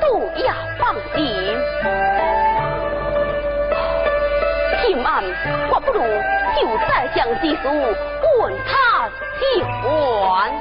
都要放心。今晚我不如就再将之书问他几还。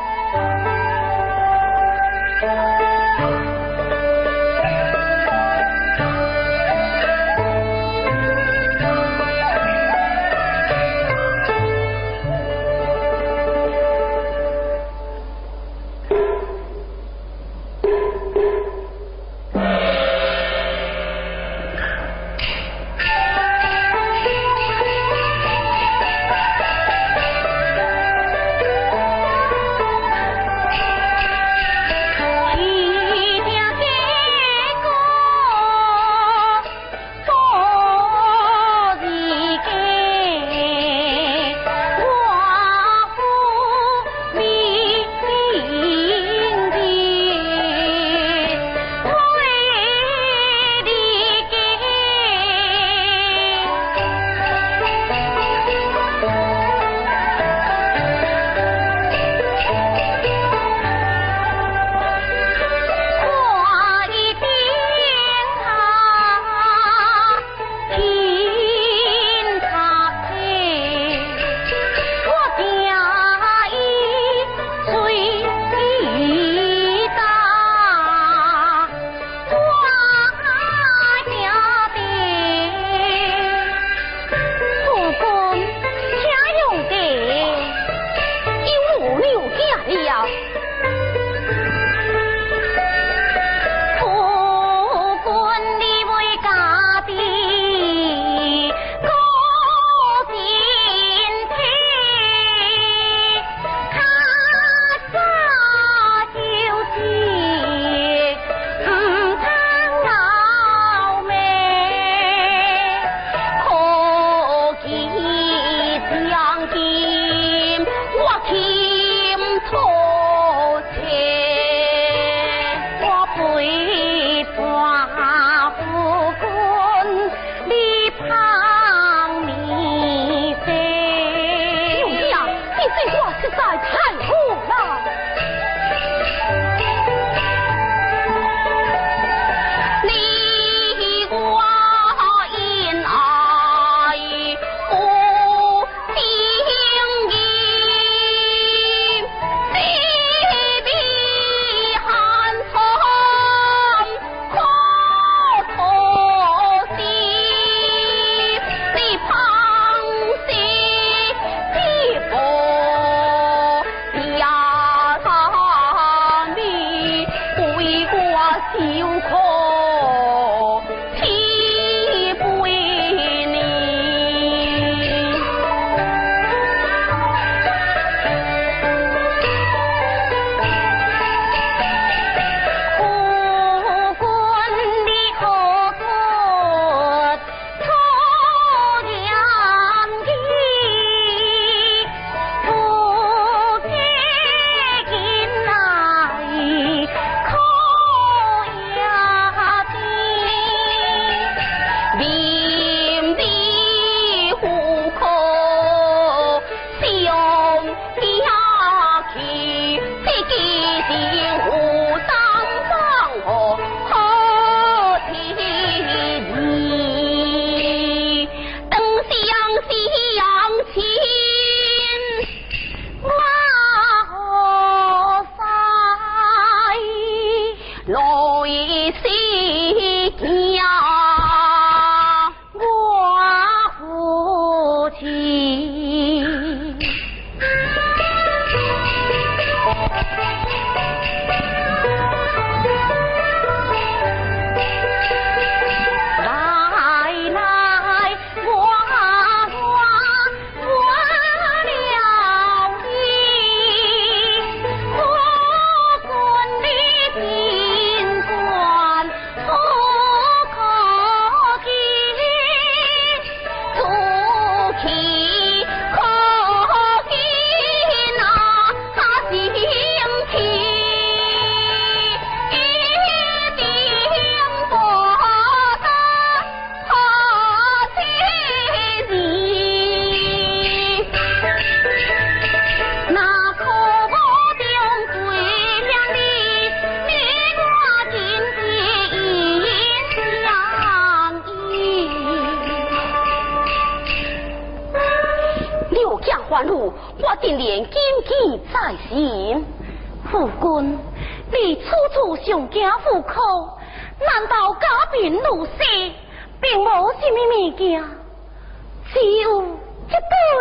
see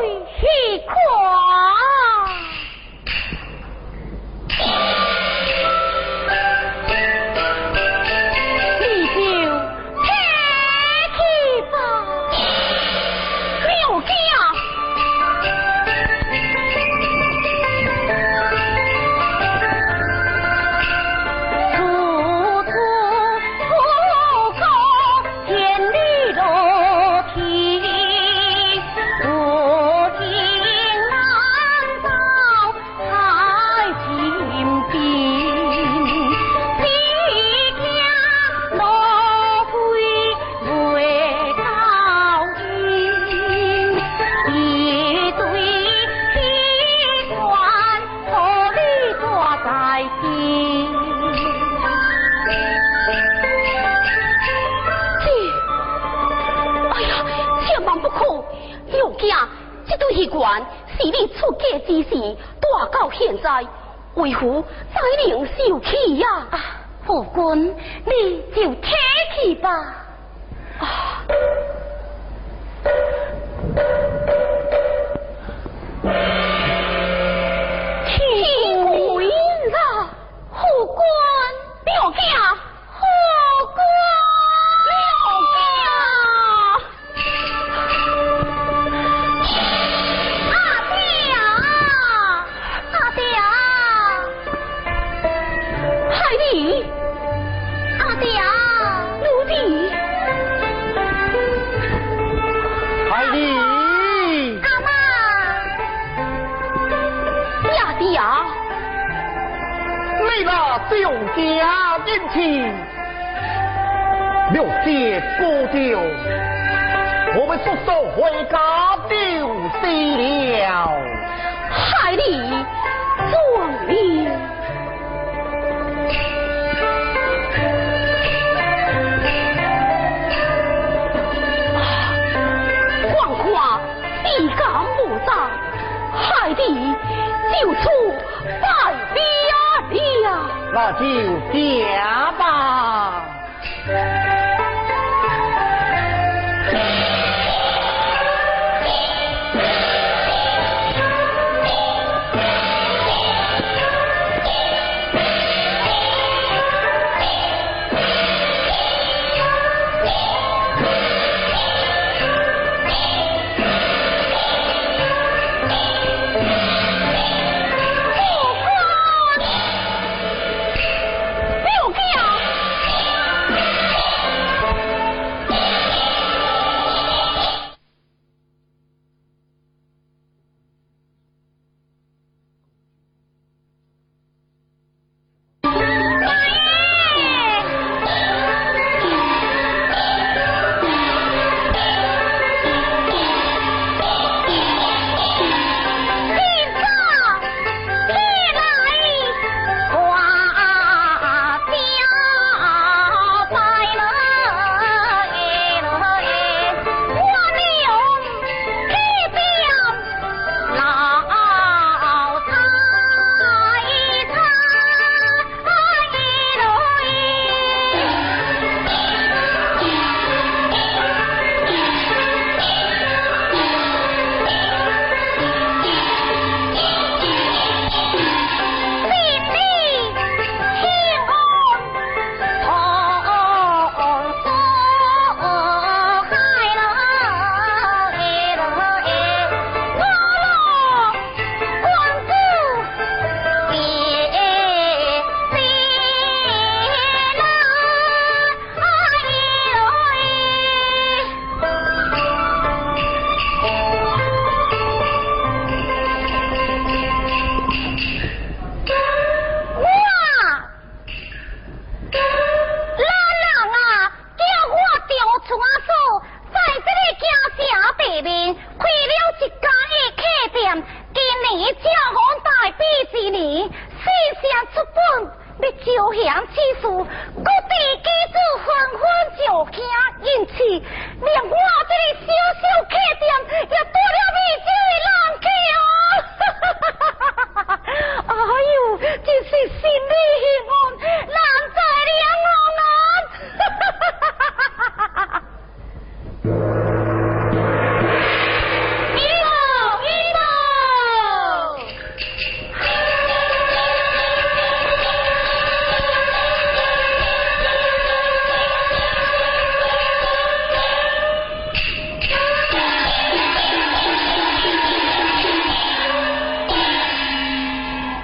对虚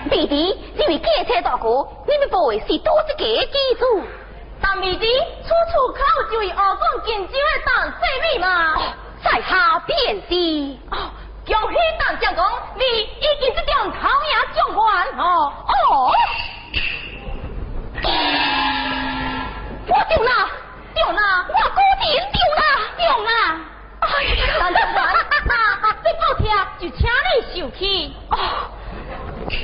弟弟，这位开车大哥，你们不会是多一个机础。但弟弟，此处口就为后方紧张的担水米嘛，在下便是。哦，恭喜大家公，你已经这种头也状元哦哦。我丢了，丢了，我古币丢了，丢了。哈哈哈！哈哈哈！这部片就请你受气哦。小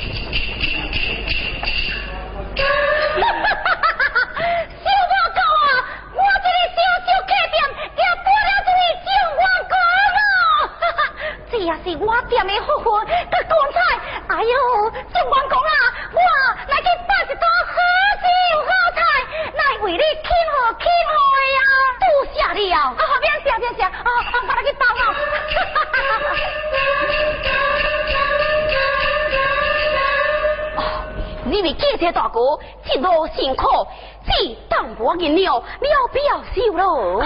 哥哥啊，我给你小小开店，也搬了出去生活过。哦，这也是我店的福分和光彩。哎哟，算完工了，我来去摆一道好食好菜，来为你庆贺。庆贺呀，多谢你哦，我后面谢谢。哦，帮把人去包。你为建设大哥一路辛苦，这淡薄银两了不要收喽。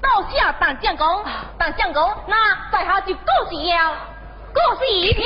多谢大将公，当相公，那在下就告辞了，告辞一票。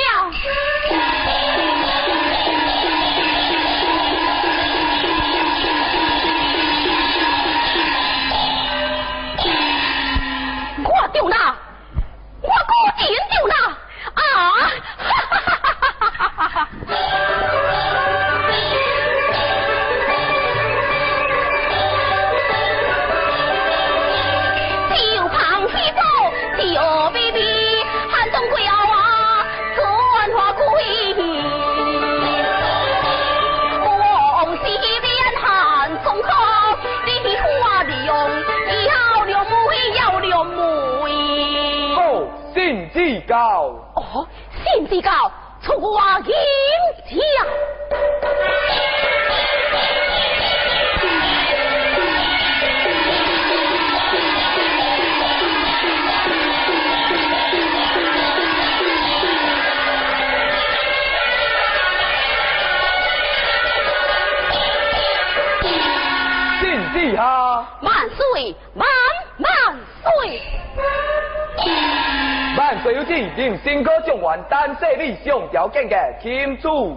上条件的钦主。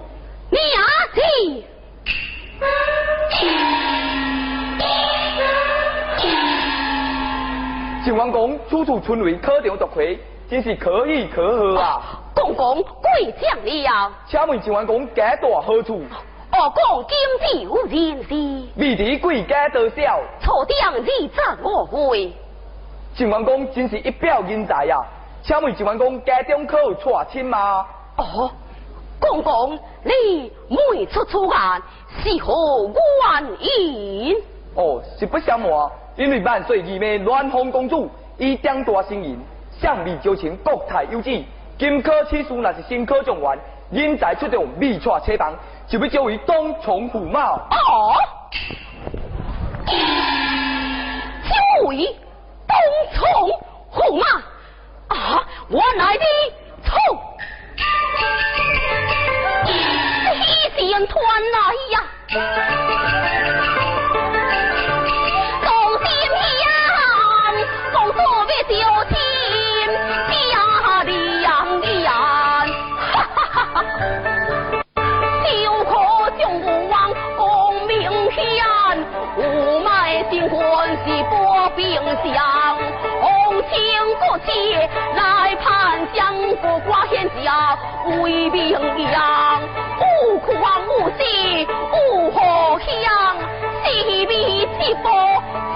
你阿弟？秦王公处处村为可调夺魁，真是可喜可贺啊！公公贵将了。请问秦王公家大何处？我公今日有人事。未知贵家多少？初定二十五岁。秦王公真是一表人才啊！请问晋王公家中可有娶亲吗？哦，公公，你每出出言是何原因？哦，实不相瞒，因为万岁姨妹暖风公主以长大成人，向未招请国泰有子，金科此事若是新科状元，人才出众未娶车房，就要交为东从驸马。哦，交为东从驸马。啊！我来的错，喜事团来呀，共点香，共做杯酒敬。无脉新官是波兵将，红青国旗来盼江，国挂天桥为名扬，不苦啊母子不何乡，西边一波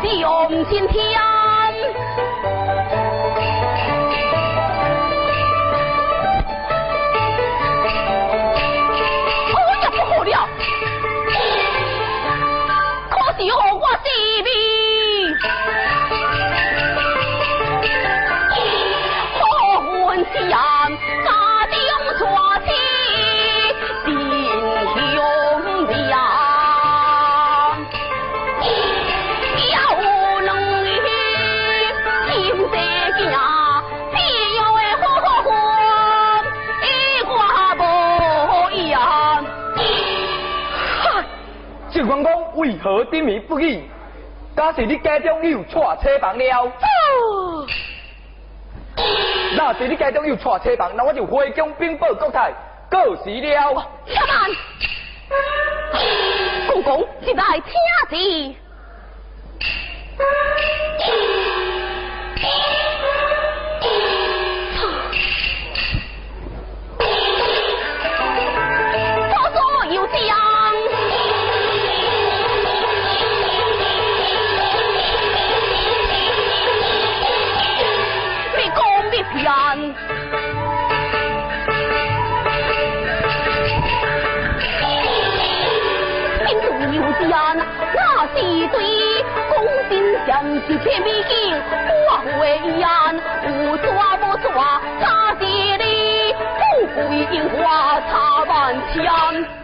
上心天。为何低迷不语？假是你家中有娶车房了，那是你家中有娶车房，那我就回宫禀报国泰，告辞了。小曼，相公一来听旨。天美景，我为安，无抓无抓，差几里，富贵金花插满墙。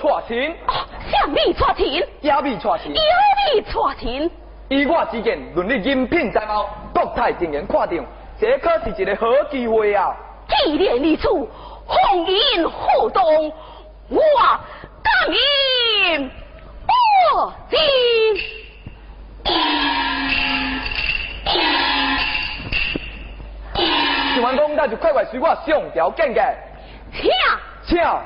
娶亲，向你娶亲，亚米娶亲，亚米娶亲。以我之见，论你人品才貌，国泰竟然看中，这可是一个好机会啊！既然如此，红颜互动，我甘愿不敬。徐完公，那就快快随我上条见见。请，跳。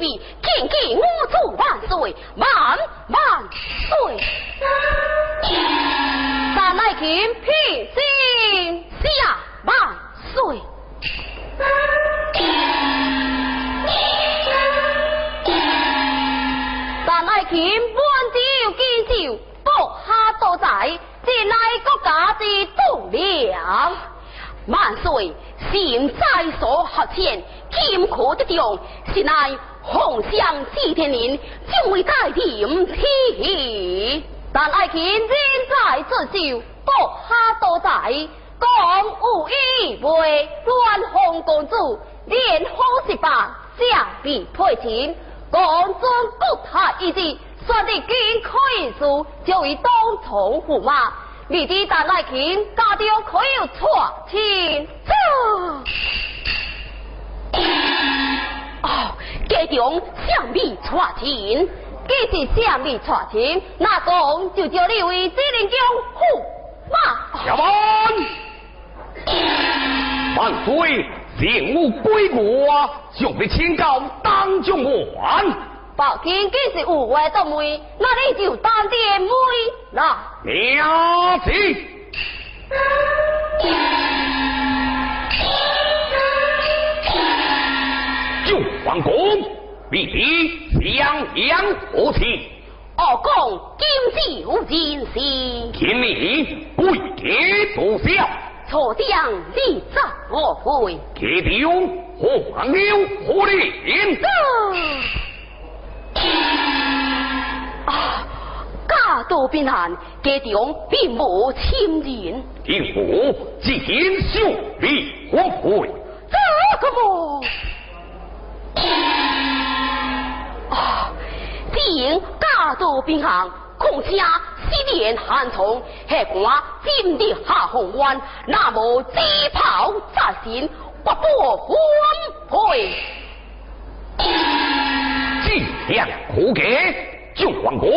这为乱红公主，连红十八，相比配情，公尊国太一旨，说的金可以书，就以东从驸马，未知但爱卿家中可有错亲？哦。家中相米传情，既是相米传情，那讲就叫你为指令将驸马。下班，万岁，任务归国，就被请告当中官。报警既是有话都媒，那你就当点媒啦。了解。就皇宫，必必襄阳何情？二公今朝进士，请你跪地坐下。错将立责我会。铁弟兄黄牛何令？啊，家道贫寒，家中并无亲人。听我进兄弟我会。这个么？啊！因家道贫寒，况且西连寒虫，下官今日下红湾，那么机炮在身，不不分配。计量可给，就皇宫，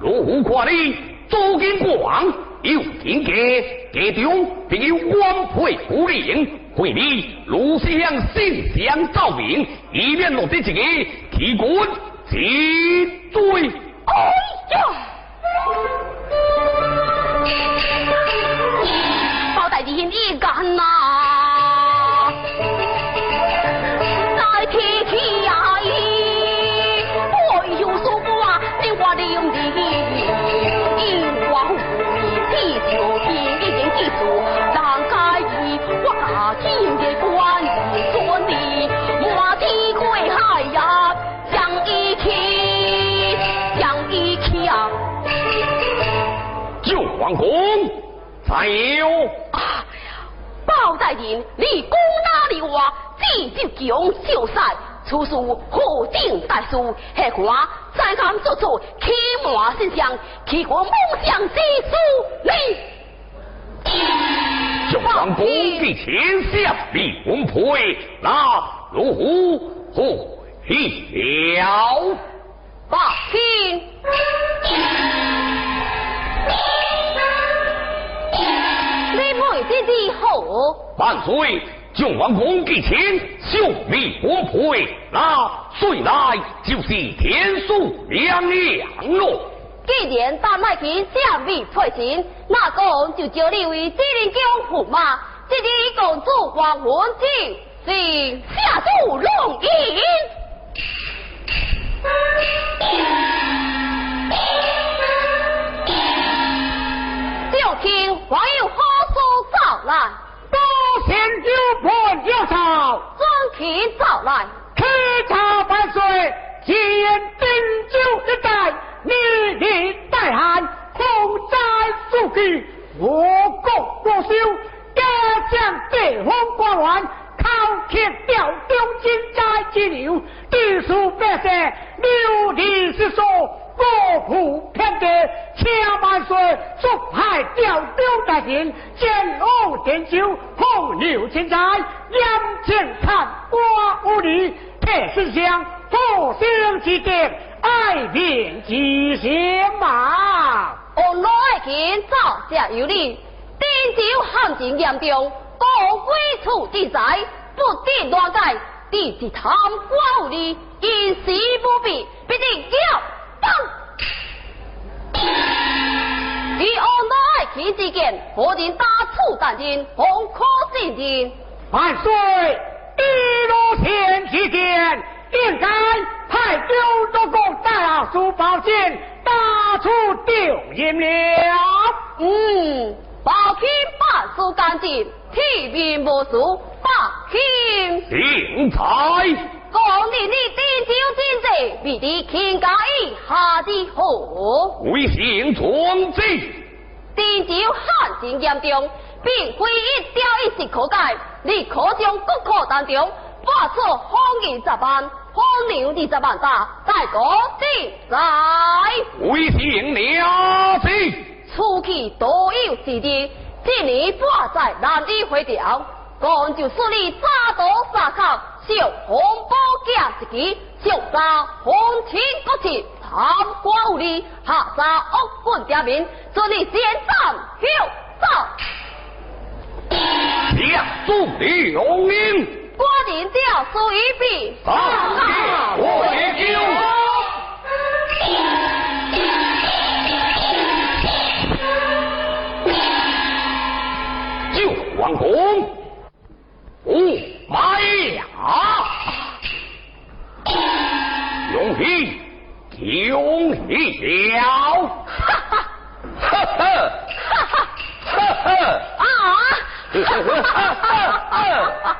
如何挂你周金广有天家，家中必有官配不灵。为你卢香心想照明，以免落得自己提官治罪。哎呀！包大人你干呐？皇宫，还有啊，包大人，你攻哪里话？这就强就赛，此事何定大事？下官再敢做错，欺瞒丞相，欺我梦想之书，你。就皇宫的天下李文佩，那如何了？放心，你妹弟弟好。万岁，将王公给前，兄弟婚配，那谁来就是天数两两咯。既然大麦田相比配亲，那公就叫你为吉林公驸马，这里公主王文庆是下注龙吟。就听还有何书造来，多贤九盘要草，尊亲找来，开茶万岁，见丁酒一代，历历代汉，洪灾数据，我国不休，家将地方官员。考铠调中金寨之流，地数百姓流离失所，国土偏地，千万岁速派调中大臣，建瓯点酒，红牛千载，眼前看瓜无力，铁心香，复兴之点，爱民之心嘛。我老爱见造假有理，丁酒行情严重。高归处之灾，不得乱改。地是贪官污吏，因事不必，必定叫当。以我乃其之见，何人打处担任，红可信任。万岁！一路前之见，应该派九州公大书宝剑，打出丢人了。嗯，保清办事干净。体面无数，百姓精彩。讲你你地酒真济，必定天家以下的好。为姓壮志。地酒旱情严重，并非一朝一夕可解。你可将国库当中拨出方银十万，方牛二十万大，再国定在。为姓了之。出去多有时节。今年挂在难以回调，讲就说你扎刀杀口，小红宝剑一支，小杀红情国戚，贪官污吏，下杀恶棍刁民，祝你先斩后奏。下书留名，官人调书一笔，上下我也就。用力了！哈哈，哈哈，哈哈，哈哈，啊！哈。哈哈。哈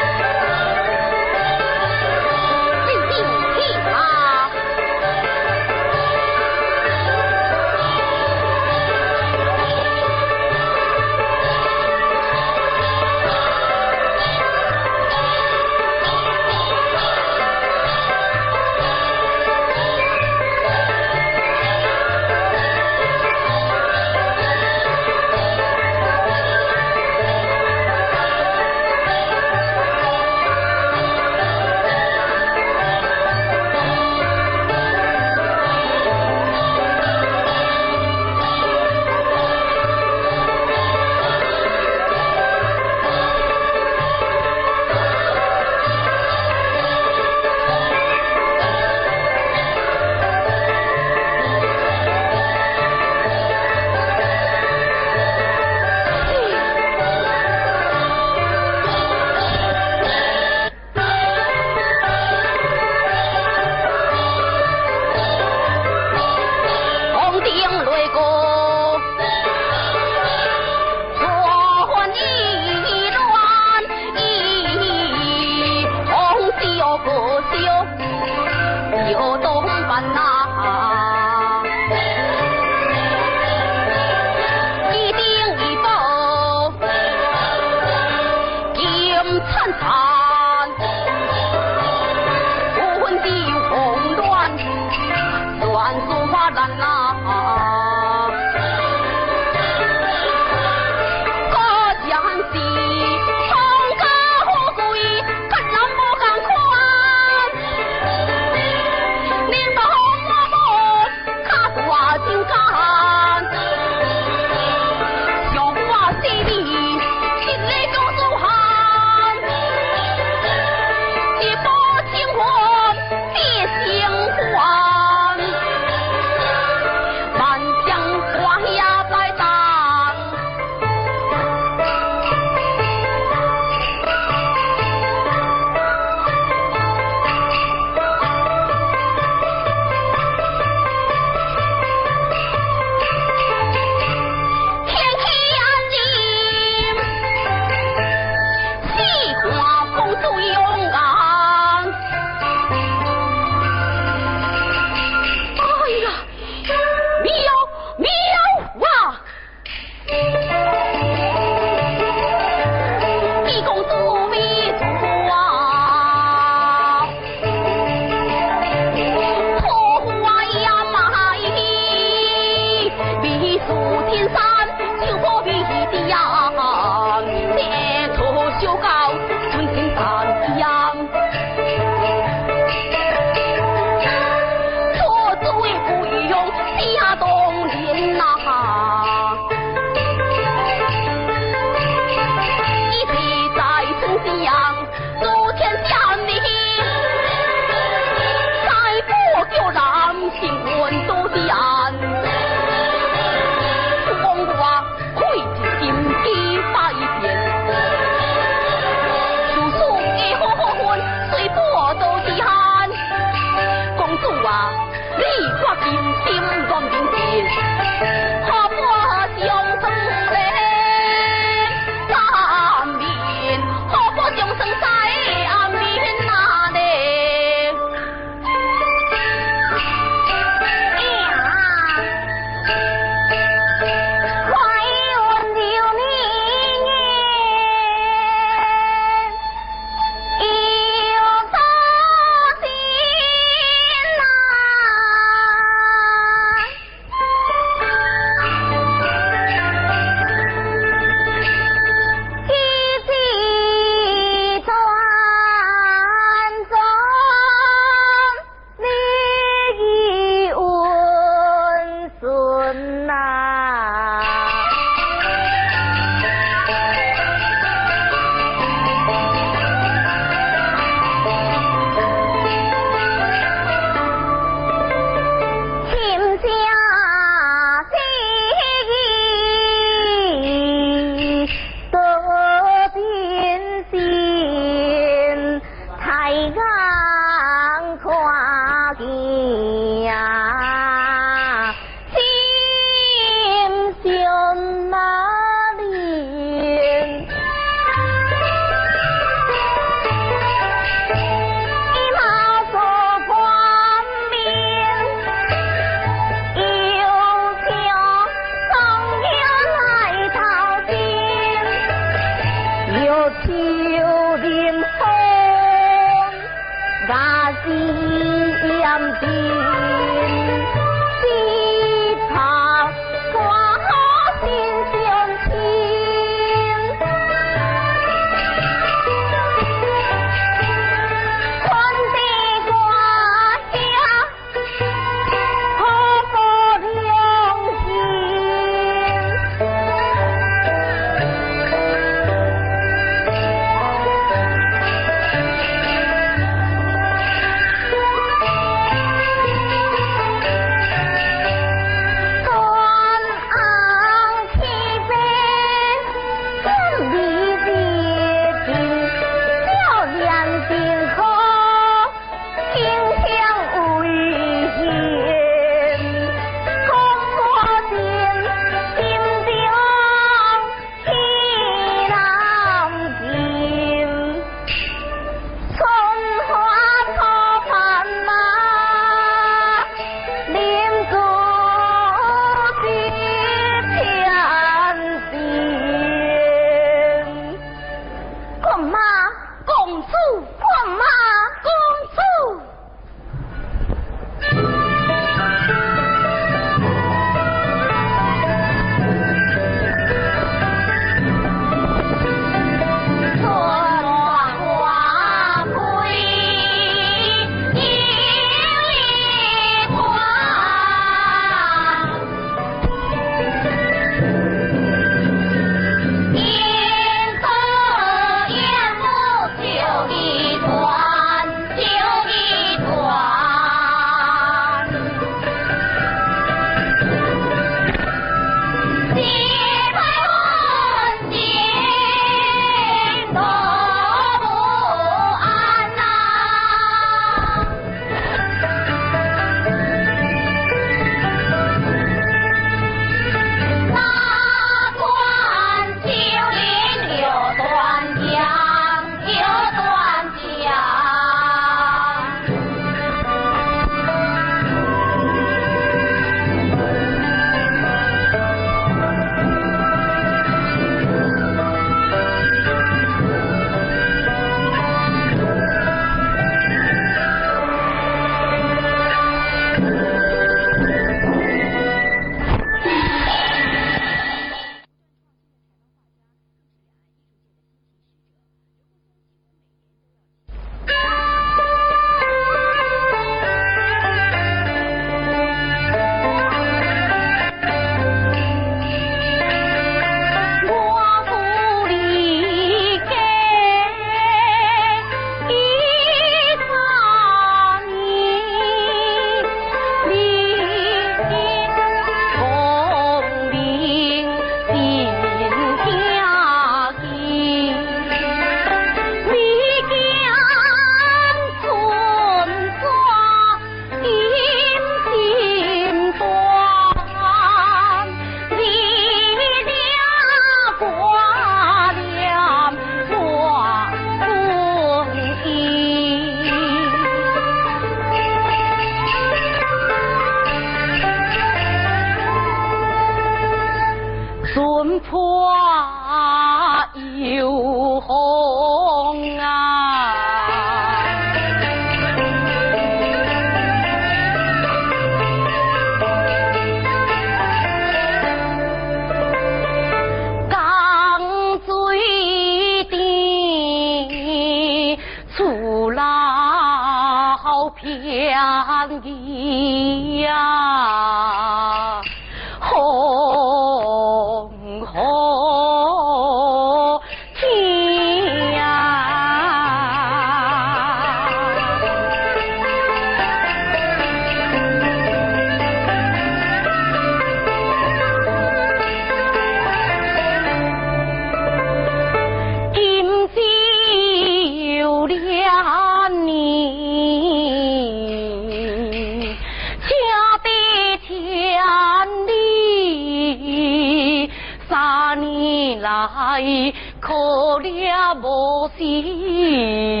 可怜无心。